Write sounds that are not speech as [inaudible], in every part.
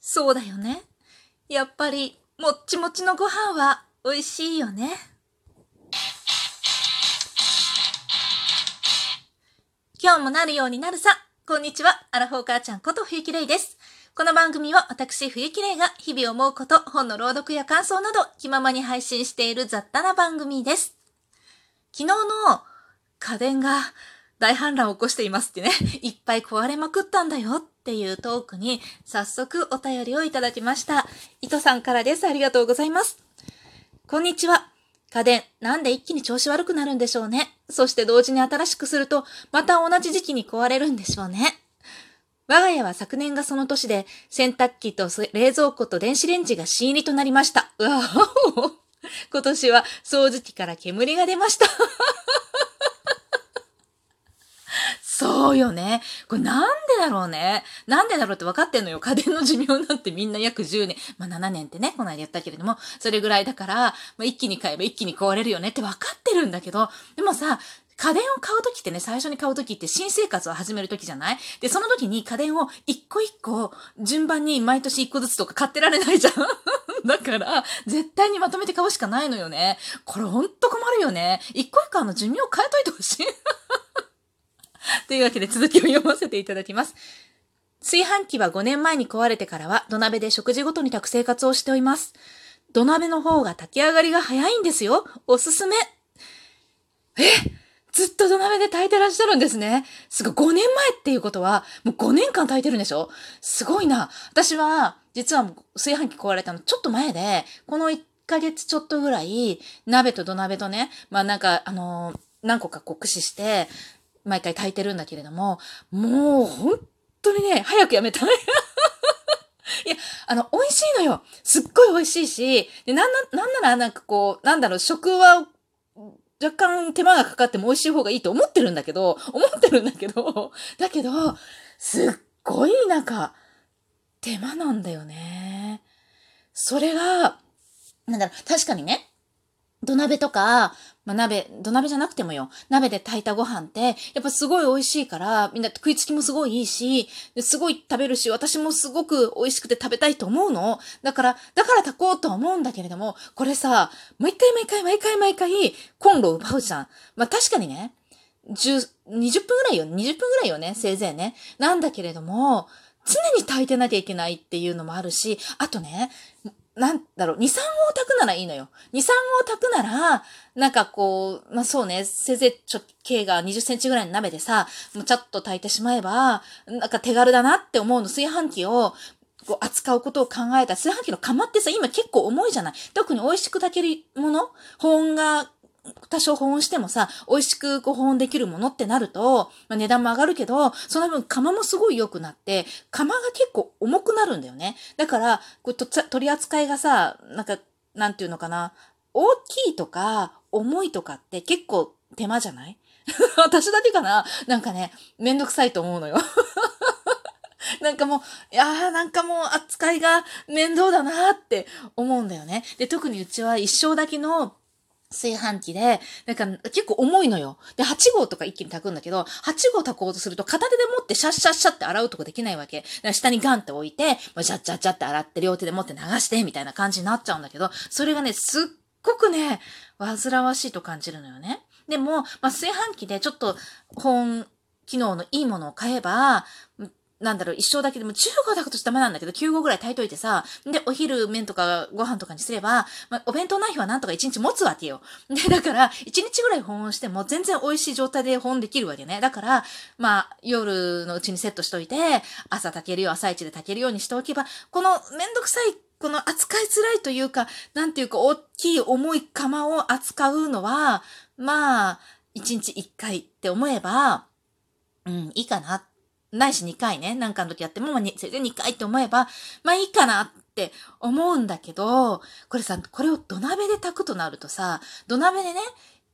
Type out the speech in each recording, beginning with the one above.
そうだよね。やっぱり、もっちもちのご飯は美味しいよね。今日もなるようになるさ。こんにちは。アラフォー母ちゃんこと冬木玲です。この番組は私冬木玲が日々思うこと、本の朗読や感想など気ままに配信している雑多な番組です。昨日の家電が大反乱を起こしていますってね、[laughs] いっぱい壊れまくったんだよっていうトークに早速お便りをいただきました。糸さんからです。ありがとうございます。こんにちは。家電、なんで一気に調子悪くなるんでしょうね。そして同時に新しくすると、また同じ時期に壊れるんでしょうね。我が家は昨年がその年で、洗濯機と冷蔵庫と電子レンジが新入りとなりました。うわ [laughs] 今年は掃除機から煙が出ました [laughs] そうよね。これなんでだろうね。なんでだろうって分かってんのよ。家電の寿命なんてみんな約10年。まあ7年ってね、この間言ったけれども、それぐらいだから、まあ、一気に買えば一気に壊れるよねって分かってるんだけど、でもさ、家電を買うときってね、最初に買うときって新生活を始めるときじゃない？で、その時に家電を一個一個順番に毎年一個ずつとか買ってられないじゃん [laughs] だから、絶対にまとめて買うしかないのよね。これほんと困るよね。一個一個あの寿命を変えといてほしい [laughs] [laughs] というわけで続きを読ませていただきます。炊飯器は5年前に壊れてからは土鍋で食事ごとに炊く生活をしております。土鍋の方が炊き上がりが早いんですよ。おすすめ。えずっと土鍋で炊いてらっしゃるんですね。すごい、5年前っていうことは、もう5年間炊いてるんでしょ？すごいな。私は、実は炊飯器壊れたのちょっと前で、この1ヶ月ちょっとぐらい、鍋と土鍋とね、まあなんか、あのー、何個かこう駆使して、毎回炊いてるんだけれども、もう本当にね、早くやめたい。[laughs] いや、あの、美味しいのよ。すっごい美味しいし、で、なんな、なんならなんかこう、なんだろう、食は、若干手間がかかっても美味しい方がいいと思ってるんだけど、思ってるんだけど、だけど、すっごいなんか、手間なんだよね。それが、なんだろう、確かにね、土鍋とか、まあ、鍋、土鍋じゃなくてもよ。鍋で炊いたご飯って、やっぱすごい美味しいから、みんな食いつきもすごいいいし、すごい食べるし、私もすごく美味しくて食べたいと思うの。だから、だから炊こうとは思うんだけれども、これさ、毎回毎回毎回毎回、コンロを奪うじゃん。まあ、確かにね、10、20分ぐらいよ。20分ぐらいよね、せいぜいね。なんだけれども、常に炊いてなきゃいけないっていうのもあるし、あとね、なんだろう、2、3を炊くならいいのよ。2、3を炊くなら、なんかこう、まあそうね、せいぜい直径が20センチぐらいの鍋でさ、もうちょっと炊いてしまえば、なんか手軽だなって思うの、炊飯器を、こう扱うことを考えた。炊飯器の釜ってさ、今結構重いじゃない。特に美味しく炊けるもの？保温が多少保温してもさ、美味しくこう保温できるものってなると、まあ、値段も上がるけど、その分釜もすごい良くなって、釜が結構重くなるんだよね。だから、こう取り扱いがさ、なんか、なんていうのかな、大きいとか、重いとかって結構手間じゃない？[laughs] 私だけかな？なんかね、めんどくさいと思うのよ [laughs] なんかもう、いやーなんかもう扱いが面倒だなーって思うんだよね。で、特にうちは一生だけの炊飯器で、なんか結構重いのよ。で、8号とか一気に炊くんだけど、8号炊こうとすると片手で持ってシャッシャッシャって洗うとかできないわけ。下にガンって置いて、まあ、シャッチャッチャって洗って両手で持って流してみたいな感じになっちゃうんだけど、それがね、すっごくね、煩わしいと感じるのよね。でも、まあ、炊飯器でちょっと保温機能のいいものを買えば、なんだろう、一生だけでも15合炊くとダメなんだけど、9合ぐらい炊いといてさ、で、お昼麺とかご飯とかにすれば、まあ、お弁当ない日はなんとか1日持つわけよ。で、だから、1日ぐらい保温しても全然美味しい状態で保温できるわけね。だから、まあ、夜のうちにセットしといて、朝炊けるよ、朝一で炊けるようにしておけば、このめんどくさいこの扱いづらいというか、なんていうか、大きい重い釜を扱うのは、まあ、1日1回って思えば、うん、いいかなないし2回ね、なんかの時やっても、まあ、せいぜい2回って思えば、まあいいかなって思うんだけど、これさ、これを土鍋で炊くとなるとさ、土鍋でね、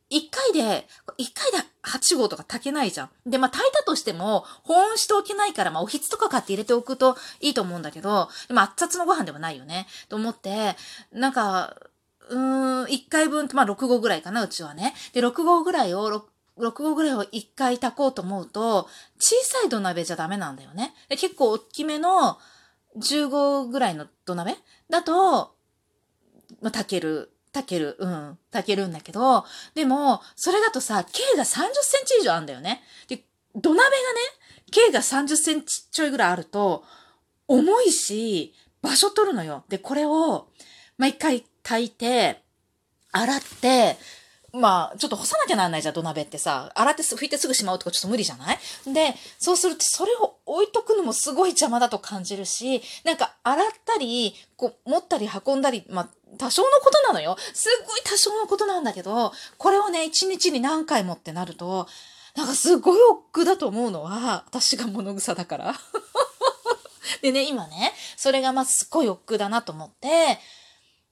一回で、一回で8号とか炊けないじゃん。で、まあ、炊いたとしても、保温しておけないから、まあ、おひつとか買って入れておくといいと思うんだけど、でも熱々のご飯ではないよね。と思って、なんか、うーん、1回分、まあ、6号ぐらいかな、うちはね。で、6号ぐらいを、6合ぐらいを1回炊こうと思うと、小さい土鍋じゃダメなんだよね。で結構大きめの15ぐらいの土鍋？だと、まあ、炊ける。炊ける。うん。炊けるんだけど、でも、それだとさ、径が30センチ以上あるんだよね。で、土鍋がね、径が30センチちょいぐらいあると、重いし、場所取るのよ。で、これを、まあ、一回炊いて、洗って、まあ、ちょっと干さなきゃなんないじゃん、土鍋ってさ。洗って拭いてすぐしまうとかちょっと無理じゃない？で、そうするとそれを置いとくのもすごい邪魔だと感じるし、なんか洗ったり、こう、持ったり運んだり、まあ、多少のことなのよ。すっごい多少のことなんだけど、これをね、一日に何回もってなると、なんかすごい億劫だと思うのは、私が物草だから。[laughs] でね、今ね、それがまあすっごい億劫だなと思って、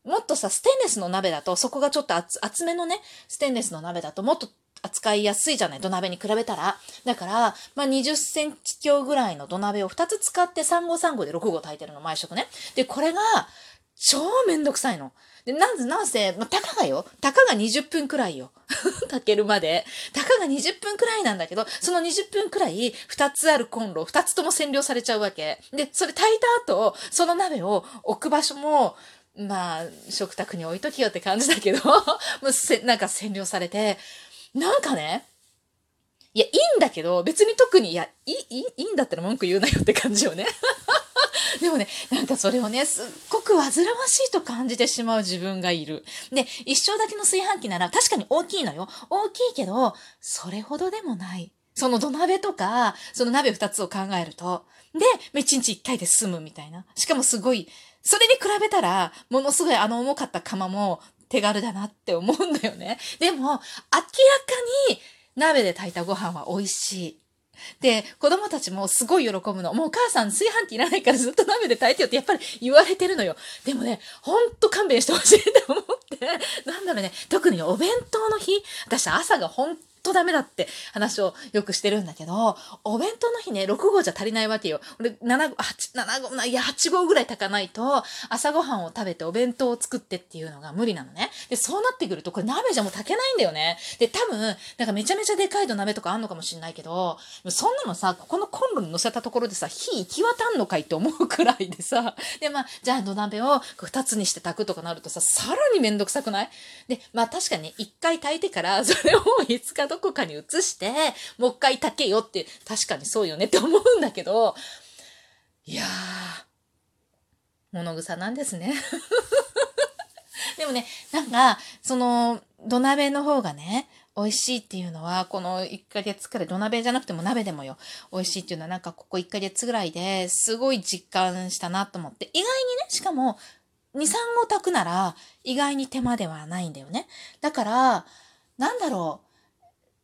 もっとさ、ステンレスの鍋だと、そこがちょっと厚めのね、ステンレスの鍋だともっと扱いやすいじゃない？土鍋に比べたら。だから、まあ、20センチ強ぐらいの土鍋を2つ使って3号3号で6号炊いてるの、毎食ね。で、これが、超めんどくさいの。で、なんせ、なんせ、まあ、たかがよ。たかが20分くらいよ。[laughs] 炊けるまで。たかが20分くらいなんだけど、その20分くらい、2つあるコンロ、2つとも占領されちゃうわけ。で、それ炊いた後、その鍋を置く場所も、まあ、食卓に置いときよって感じだけど、[laughs] もうせ、なんか占領されて、なんかね、いや、いいんだけど、別に特に、いや、いい、いい、んだったら文句言うなよって感じよね。[laughs] でもね、なんかそれをね、すっごく煩わしいと感じてしまう自分がいる。で、一生だけの炊飯器なら確かに大きいのよ。大きいけど、それほどでもない。その土鍋とか、その鍋二つを考えると。で、一日一回で済むみたいな。しかもすごい、それに比べたら、ものすごいあの重かった釜も手軽だなって思うんだよね。でも、明らかに鍋で炊いたご飯は美味しい。で、子供たちもすごい喜ぶの。もうお母さん炊飯器いらないからずっと鍋で炊いてよってやっぱり言われてるのよ。でもね、ほんと勘弁してほしいと思って。なんだろうね、特にお弁当の日、私朝がほとダメだって話をよくしてるんだけど、お弁当の日ね、6号じゃ足りないわけよ。俺、7号、8、7号、いや、8号ぐらい炊かないと、朝ごはんを食べてお弁当を作ってっていうのが無理なのね。で、そうなってくると、これ鍋じゃもう炊けないんだよね。で、多分、なんかめちゃめちゃでかい土鍋とかあんのかもしんないけど、そんなのさ、ここのコンロに乗せたところでさ、火行き渡んのかいって思うくらいでさ、で、まあ、じゃあ土鍋を2つにして炊くとかなるとさ、さらにめんどくさくない？で、まあ確かに1回炊いてから、それを5日とどこかに移して、もう一回炊けよって、確かにそうよねって思うんだけど、いやー、物草なんですね。[laughs] でもね、なんか、その、土鍋の方がね、美味しいっていうのは、この1ヶ月くらい、土鍋じゃなくても鍋でもよ、美味しいっていうのはなんかここ1ヶ月ぐらいですごい実感したなと思って、意外にね、しかも、2、3合炊くなら意外に手間ではないんだよね。だから、なんだろう、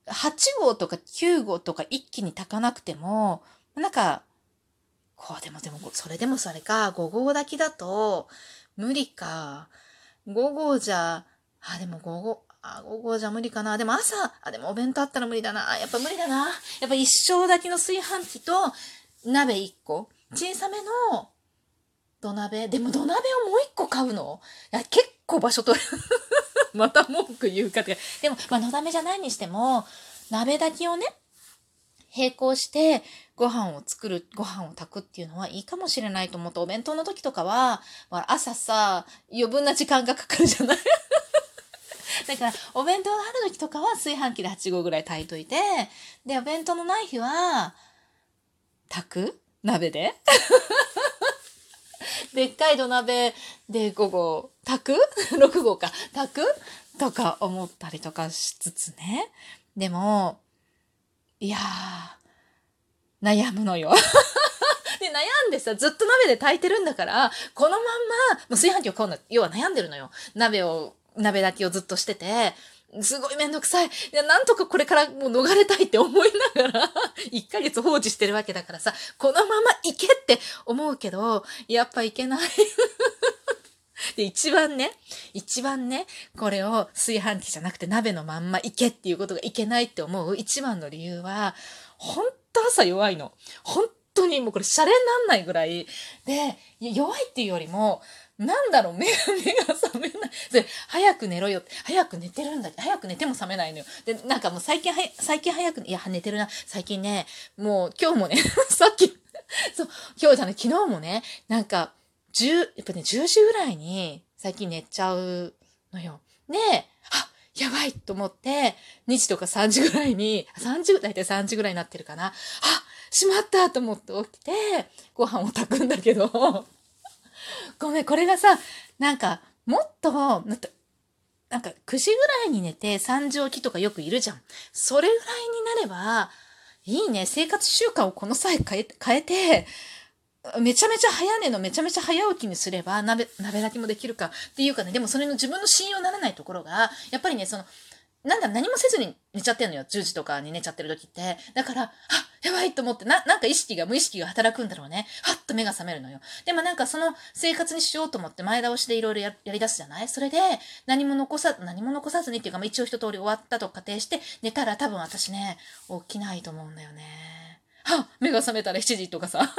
8号とか9号とか一気に炊かなくても、なんか、こうでもでも、それでもそれか、5号炊きだと、無理か。5号じゃ、あ、でも5号、あ、5号じゃ無理かな。でも朝、あ、でもお弁当あったら無理だな。やっぱ無理だな。やっぱ一升炊きの炊飯器と鍋1個。小さめの土鍋。でも土鍋をもう1個買うの？いや、結構場所取る。[laughs] また文句言うかって。でも、まあ、のだめじゃないにしても、鍋炊きをね、並行してご飯を作る、ご飯を炊くっていうのはいいかもしれないと思って、お弁当の時とかはま、朝さ、余分な時間がかかるじゃない？[laughs] だから、お弁当がある時とかは炊飯器で8合ぐらい炊いといて、で、お弁当のない日は、炊く？鍋で？でっかい土鍋で午後炊く [laughs] ?6 号か。炊く？とか思ったりとかしつつね。でも、いやー、悩むのよ。[laughs] で、悩んでさ、ずっと鍋で炊いてるんだから、このまんま、もう炊飯器を買うの、要は悩んでるのよ。鍋を、鍋炊きをずっとしてて、すごいめんどくさい。いや、なんとかこれからもう逃れたいって思いながら、[laughs] 1ヶ月放置してるわけだからさ、このまま行けって思うけど、やっぱ行けない。[laughs] で、一番ね、一番ね、これを炊飯器じゃなくて鍋のまんま行けっていうことがいけないって思う一番の理由は、ほんと朝弱いの。本当にもうこれシャレになんないぐらい。で、弱いっていうよりも、なんだろう、目が、[laughs] 目が覚めない。で、早く寝ろよ、早く寝てるんだ早く寝ても覚めないのよ。で、なんかもう最近は、最近早く、いや、寝てるな。最近ね、もう今日もね、[laughs] さっき、そう、今日じゃない、昨日もね、なんか、10、やっぱね、10時ぐらいに最近寝ちゃうのよ。で、あ、やばいと思って、2時とか3時ぐらいに、3時、だいたい3時ぐらいになってるかな。あ、しまったと思って起きて、ご飯を炊くんだけど、[laughs] ごめん、これがさ、なんか、もっと、なんか9時ぐらいに寝て3時起きとかよくいるじゃん。それぐらいになれば、いいね。生活習慣をこの際変え変えて、めちゃめちゃ早寝のめちゃめちゃ早起きにすれば鍋、鍋炊きもできるかっていうかね、でもそれの自分の信用ならないところが、やっぱりね、その、なんだ、何もせずに寝ちゃってんのよ。10時とかに寝ちゃってる時って。だから、あ、やばいと思って、な、なんか意識が、無意識が働くんだろうね。はっと目が覚めるのよ。でもなんかその生活にしようと思って前倒しでいろいろやり出すじゃない？それで、何も残さ、何も残さずにっていうか、ま、一応一通り終わったと仮定して、寝たら多分私ね、起きないと思うんだよね。はっ目が覚めたら7時とかさ。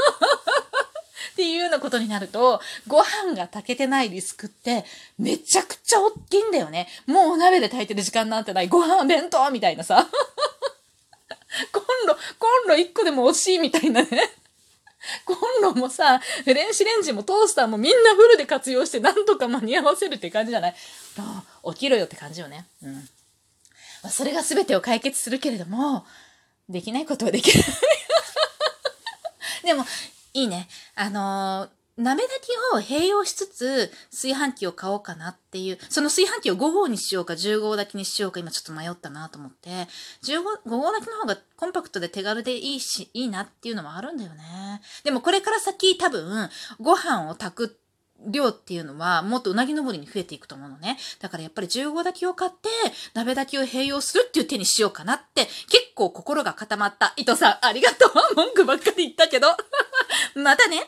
っていうようなことになると、ご飯が炊けてないリスクって、めちゃくちゃ大きいんだよね。もうお鍋で炊いてる時間なんてない。ご飯弁当みたいなさ。[laughs] コンロ、コンロ1個でも惜しいみたいなね。コンロもさ、電子レンジもトースターもみんなフルで活用してなんとか間に合わせるって感じじゃない？起きろよって感じよね。うん。まあ、それが全てを解決するけれども、できないことはできない。[laughs] でも、いいね。あのー、鍋炊きを併用しつつ、炊飯器を買おうかなっていう、その炊飯器を5号にしようか10号炊きにしようか今ちょっと迷ったなと思って、15 5号炊きの方がコンパクトで手軽でいいし、いいなっていうのもあるんだよね。でもこれから先多分、ご飯を炊く量っていうのはもっとうなぎ登りに増えていくと思うのね。だからやっぱり15炊きを買って鍋炊きを併用するっていう手にしようかなって結構心が固まった。伊藤さんありがとう。文句ばっかり言ったけど。またね。